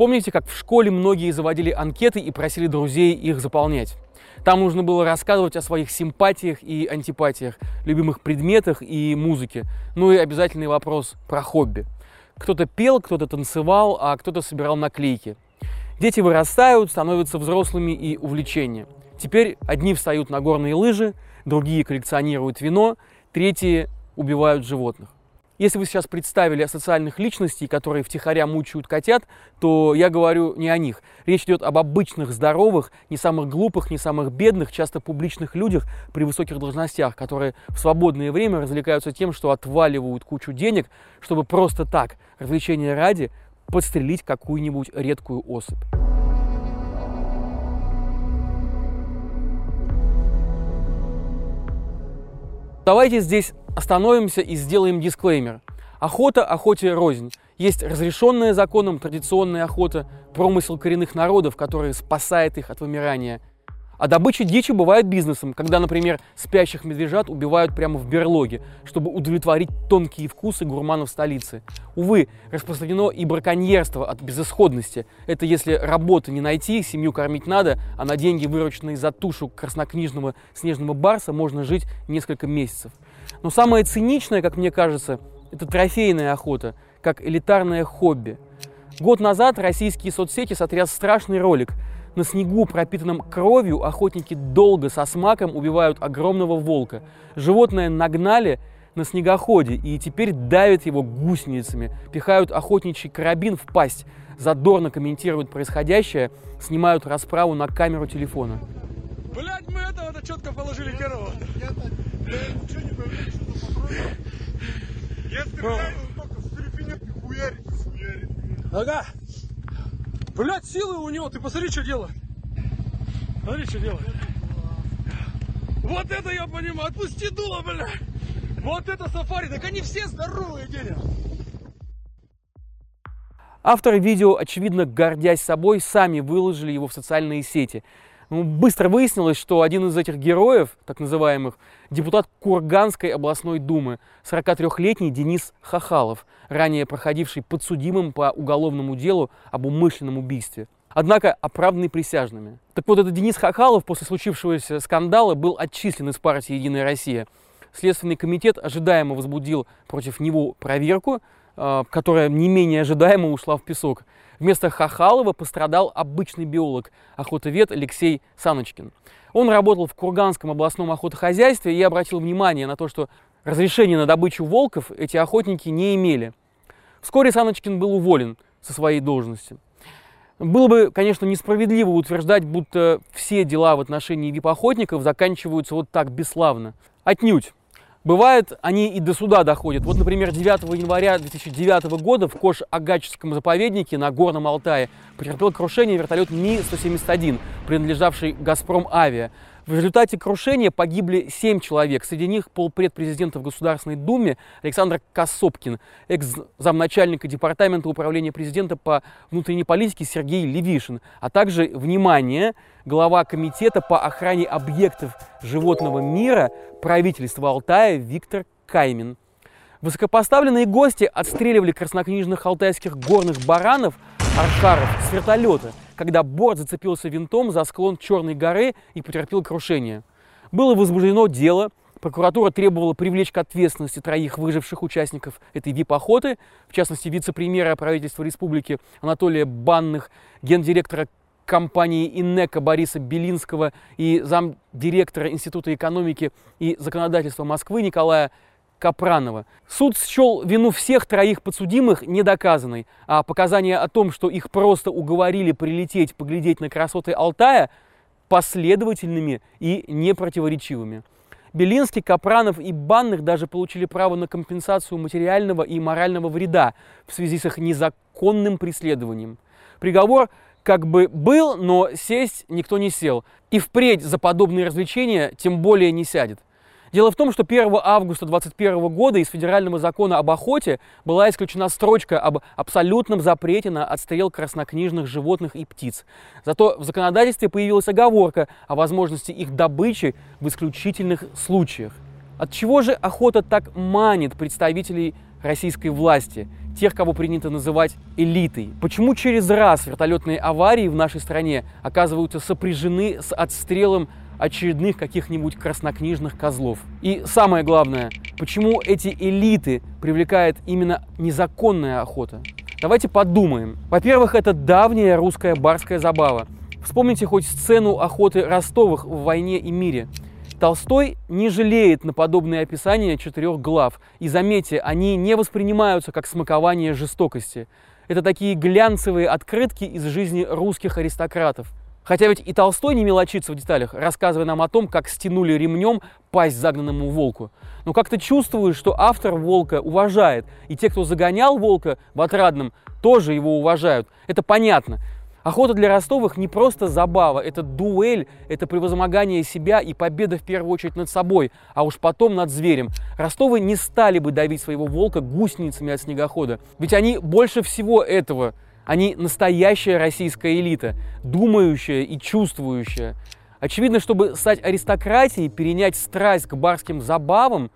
Помните, как в школе многие заводили анкеты и просили друзей их заполнять? Там нужно было рассказывать о своих симпатиях и антипатиях, любимых предметах и музыке. Ну и обязательный вопрос про хобби. Кто-то пел, кто-то танцевал, а кто-то собирал наклейки. Дети вырастают, становятся взрослыми и увлечения. Теперь одни встают на горные лыжи, другие коллекционируют вино, третьи убивают животных. Если вы сейчас представили социальных личностей, которые втихаря мучают котят, то я говорю не о них. Речь идет об обычных, здоровых, не самых глупых, не самых бедных, часто публичных людях при высоких должностях, которые в свободное время развлекаются тем, что отваливают кучу денег, чтобы просто так, развлечения ради, подстрелить какую-нибудь редкую особь. Давайте здесь остановимся и сделаем дисклеймер. Охота охоте рознь. Есть разрешенная законом традиционная охота, промысел коренных народов, который спасает их от вымирания. А добыча дичи бывает бизнесом, когда, например, спящих медвежат убивают прямо в берлоге, чтобы удовлетворить тонкие вкусы гурманов столицы. Увы, распространено и браконьерство от безысходности. Это если работы не найти, семью кормить надо, а на деньги, вырученные за тушу краснокнижного снежного барса, можно жить несколько месяцев. Но самое циничное, как мне кажется, это трофейная охота, как элитарное хобби. Год назад российские соцсети сотряс страшный ролик – на снегу, пропитанном кровью, охотники долго со смаком убивают огромного волка. Животное нагнали на снегоходе и теперь давят его гусеницами, пихают охотничий карабин в пасть, задорно комментируют происходящее, снимают расправу на камеру телефона. Блять, мы этого-то четко положили первого. Я стреляю, только хуярит, хуярит. Ага. Блять, силы у него, ты посмотри, что делает. Смотри, что делает. Вот это я понимаю, отпусти дуло, блядь. Вот это сафари, так они все здоровые, Деня. Авторы видео, очевидно, гордясь собой, сами выложили его в социальные сети. Ну, быстро выяснилось, что один из этих героев, так называемых, депутат Курганской областной думы, 43-летний Денис Хахалов, ранее проходивший подсудимым по уголовному делу об умышленном убийстве. Однако оправданный присяжными. Так вот, этот Денис Хахалов после случившегося скандала был отчислен из партии «Единая Россия». Следственный комитет ожидаемо возбудил против него проверку, а, которая не менее ожидаемо ушла в песок. Вместо Хахалова пострадал обычный биолог, охотовед Алексей Саночкин. Он работал в Курганском областном охотохозяйстве и обратил внимание на то, что разрешения на добычу волков эти охотники не имели. Вскоре Саночкин был уволен со своей должности. Было бы, конечно, несправедливо утверждать, будто все дела в отношении вип-охотников заканчиваются вот так бесславно. Отнюдь. Бывает, они и до суда доходят. Вот, например, 9 января 2009 года в Кош-Агачском заповеднике на Горном Алтае потерпел крушение вертолет Ми-171, принадлежавший «Газпром Авиа». В результате крушения погибли 7 человек. Среди них полпред президента в Государственной Думе Александр Косопкин, экс-замначальника Департамента управления президента по внутренней политике Сергей Левишин, а также, внимание, глава Комитета по охране объектов животного мира правительства Алтая Виктор Каймин. Высокопоставленные гости отстреливали краснокнижных алтайских горных баранов, аршаров с вертолета – когда борт зацепился винтом за склон Черной горы и потерпел крушение. Было возбуждено дело, прокуратура требовала привлечь к ответственности троих выживших участников этой ВИП-охоты, в частности, вице-премьера правительства республики Анатолия Банных, гендиректора компании Иннека Бориса Белинского и замдиректора Института экономики и законодательства Москвы Николая Капранова. Суд счел вину всех троих подсудимых недоказанной, а показания о том, что их просто уговорили прилететь поглядеть на красоты Алтая, последовательными и непротиворечивыми. Белинский, Капранов и Банных даже получили право на компенсацию материального и морального вреда в связи с их незаконным преследованием. Приговор как бы был, но сесть никто не сел. И впредь за подобные развлечения тем более не сядет. Дело в том, что 1 августа 2021 года из федерального закона об охоте была исключена строчка об абсолютном запрете на отстрел краснокнижных животных и птиц. Зато в законодательстве появилась оговорка о возможности их добычи в исключительных случаях. От чего же охота так манит представителей российской власти? тех, кого принято называть элитой. Почему через раз вертолетные аварии в нашей стране оказываются сопряжены с отстрелом очередных каких-нибудь краснокнижных козлов? И самое главное, почему эти элиты привлекает именно незаконная охота? Давайте подумаем. Во-первых, это давняя русская барская забава. Вспомните хоть сцену охоты Ростовых в «Войне и мире». Толстой не жалеет на подобные описания четырех глав. И заметьте, они не воспринимаются как смакование жестокости. Это такие глянцевые открытки из жизни русских аристократов. Хотя ведь и Толстой не мелочится в деталях, рассказывая нам о том, как стянули ремнем пасть загнанному волку. Но как-то чувствуешь, что автор волка уважает, и те, кто загонял волка в отрадном, тоже его уважают. Это понятно. Охота для Ростовых не просто забава, это дуэль, это превозмогание себя и победа в первую очередь над собой, а уж потом над зверем. Ростовы не стали бы давить своего волка гусеницами от снегохода, ведь они больше всего этого, они настоящая российская элита, думающая и чувствующая. Очевидно, чтобы стать аристократией, перенять страсть к барским забавам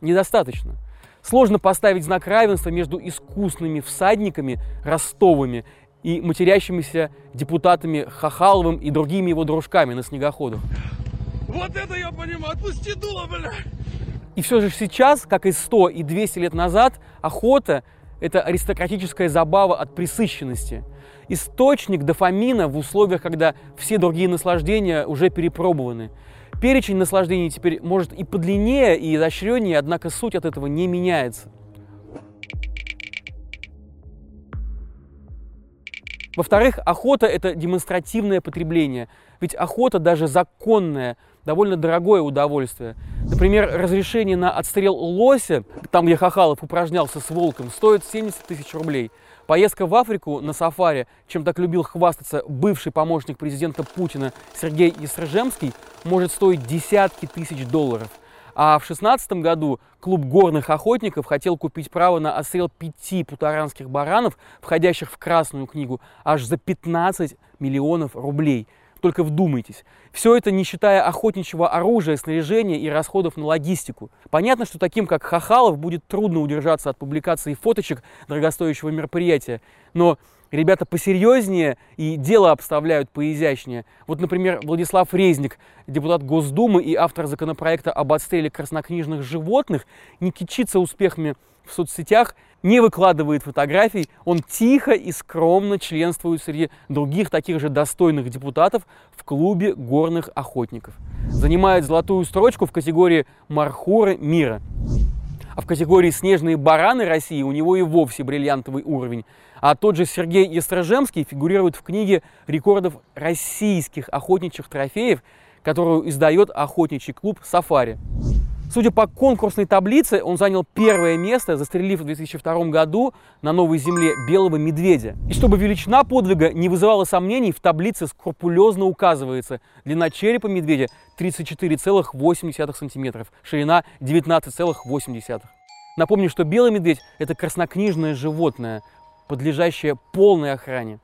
недостаточно. Сложно поставить знак равенства между искусными всадниками Ростовыми и матерящимися депутатами Хахаловым и другими его дружками на снегоходах. Вот это я понимаю, отпусти дуло, бля! И все же сейчас, как и 100 и 200 лет назад, охота – это аристократическая забава от присыщенности. Источник дофамина в условиях, когда все другие наслаждения уже перепробованы. Перечень наслаждений теперь может и подлиннее, и изощреннее, однако суть от этого не меняется. Во-вторых, охота – это демонстративное потребление. Ведь охота, даже законная, довольно дорогое удовольствие. Например, разрешение на отстрел лося, там, где Хахалов упражнялся с волком, стоит 70 тысяч рублей. Поездка в Африку на сафари, чем так любил хвастаться бывший помощник президента Путина Сергей Естрожемский, может стоить десятки тысяч долларов – а в 2016 году клуб горных охотников хотел купить право на отстрел пяти путаранских баранов, входящих в Красную книгу, аж за 15 миллионов рублей. Только вдумайтесь. Все это не считая охотничьего оружия, снаряжения и расходов на логистику. Понятно, что таким, как Хахалов, будет трудно удержаться от публикации фоточек дорогостоящего мероприятия. Но ребята посерьезнее и дело обставляют поизящнее. Вот, например, Владислав Резник, депутат Госдумы и автор законопроекта об отстреле краснокнижных животных, не кичится успехами в соцсетях, не выкладывает фотографий, он тихо и скромно членствует среди других таких же достойных депутатов в клубе горных охотников. Занимает золотую строчку в категории «Мархуры мира». А в категории «Снежные бараны России» у него и вовсе бриллиантовый уровень. А тот же Сергей Естрожемский фигурирует в книге рекордов российских охотничьих трофеев, которую издает охотничий клуб «Сафари». Судя по конкурсной таблице, он занял первое место, застрелив в 2002 году на Новой Земле белого медведя. И чтобы величина подвига не вызывала сомнений, в таблице скрупулезно указывается длина черепа медведя 34,8 см, ширина 19,8 Напомню, что белый медведь – это краснокнижное животное, подлежащее полной охране.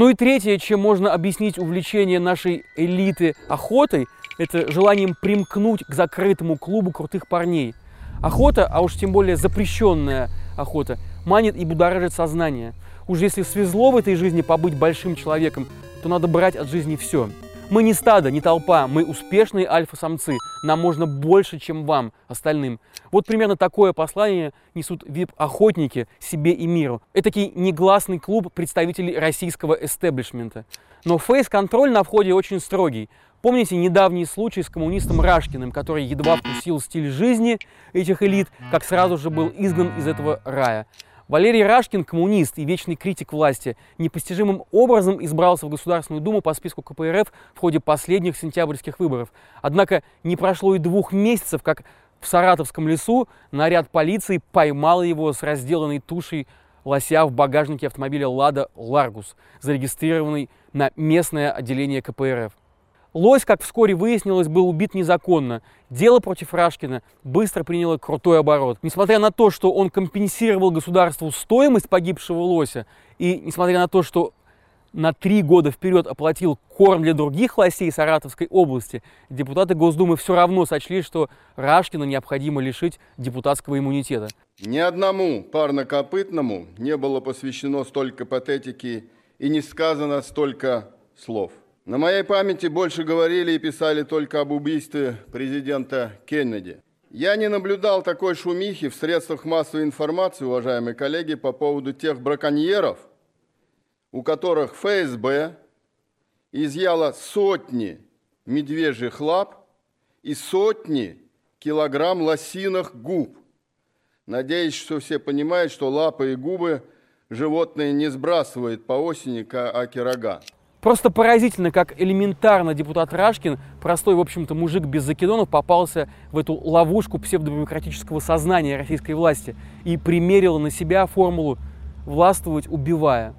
Ну и третье, чем можно объяснить увлечение нашей элиты охотой, это желанием примкнуть к закрытому клубу крутых парней. Охота, а уж тем более запрещенная охота, манит и будоражит сознание. Уж если свезло в этой жизни побыть большим человеком, то надо брать от жизни все. Мы не стадо, не толпа, мы успешные альфа-самцы. Нам можно больше, чем вам, остальным. Вот примерно такое послание несут вип-охотники себе и миру. Это такой негласный клуб представителей российского эстеблишмента. Но фейс-контроль на входе очень строгий. Помните недавний случай с коммунистом Рашкиным, который едва вкусил стиль жизни этих элит, как сразу же был изгнан из этого рая. Валерий Рашкин, коммунист и вечный критик власти, непостижимым образом избрался в Государственную Думу по списку КПРФ в ходе последних сентябрьских выборов. Однако не прошло и двух месяцев, как в Саратовском лесу наряд полиции поймал его с разделанной тушей лося в багажнике автомобиля «Лада Ларгус», зарегистрированный на местное отделение КПРФ. Лось, как вскоре выяснилось, был убит незаконно. Дело против Рашкина быстро приняло крутой оборот. Несмотря на то, что он компенсировал государству стоимость погибшего лося, и несмотря на то, что на три года вперед оплатил корм для других лосей Саратовской области, депутаты Госдумы все равно сочли, что Рашкина необходимо лишить депутатского иммунитета. Ни одному парнокопытному не было посвящено столько патетики и не сказано столько слов. На моей памяти больше говорили и писали только об убийстве президента Кеннеди. Я не наблюдал такой шумихи в средствах массовой информации, уважаемые коллеги, по поводу тех браконьеров, у которых ФСБ изъяла сотни медвежьих лап и сотни килограмм лосиных губ. Надеюсь, что все понимают, что лапы и губы животные не сбрасывают по осени, аки рога. Просто поразительно, как элементарно депутат Рашкин, простой, в общем-то, мужик без закидонов, попался в эту ловушку псевдодемократического сознания российской власти и примерил на себя формулу «властвовать, убивая».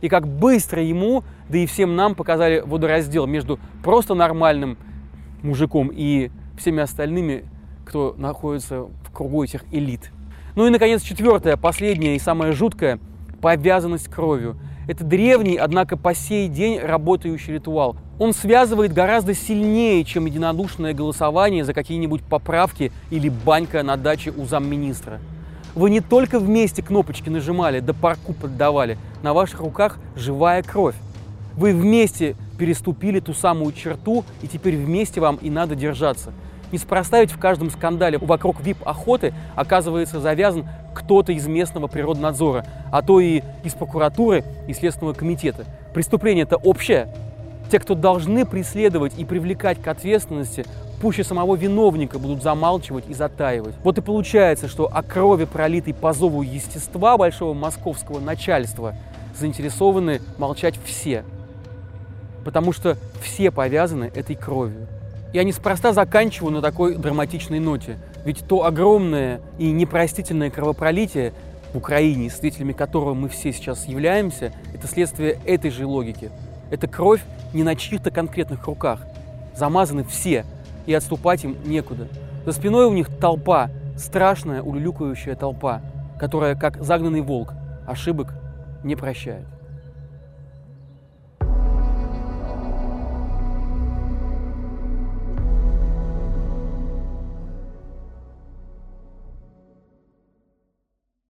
И как быстро ему, да и всем нам показали водораздел между просто нормальным мужиком и всеми остальными, кто находится в кругу этих элит. Ну и, наконец, четвертое, последнее и самое жуткое – повязанность кровью – это древний, однако по сей день работающий ритуал. Он связывает гораздо сильнее, чем единодушное голосование за какие-нибудь поправки или банька на даче у замминистра. Вы не только вместе кнопочки нажимали, да парку поддавали. На ваших руках живая кровь. Вы вместе переступили ту самую черту, и теперь вместе вам и надо держаться. Неспроста ведь в каждом скандале вокруг ВИП-охоты оказывается завязан кто-то из местного природнадзора, а то и из прокуратуры и Следственного комитета. Преступление это общее. Те, кто должны преследовать и привлекать к ответственности, пуще самого виновника будут замалчивать и затаивать. Вот и получается, что о крови, пролитой по зову естества большого московского начальства, заинтересованы молчать все. Потому что все повязаны этой кровью. Я неспроста заканчиваю на такой драматичной ноте. Ведь то огромное и непростительное кровопролитие в Украине, свидетелями которого мы все сейчас являемся, это следствие этой же логики. Это кровь не на чьих-то конкретных руках. Замазаны все, и отступать им некуда. За спиной у них толпа, страшная улюлюкающая толпа, которая, как загнанный волк, ошибок не прощает.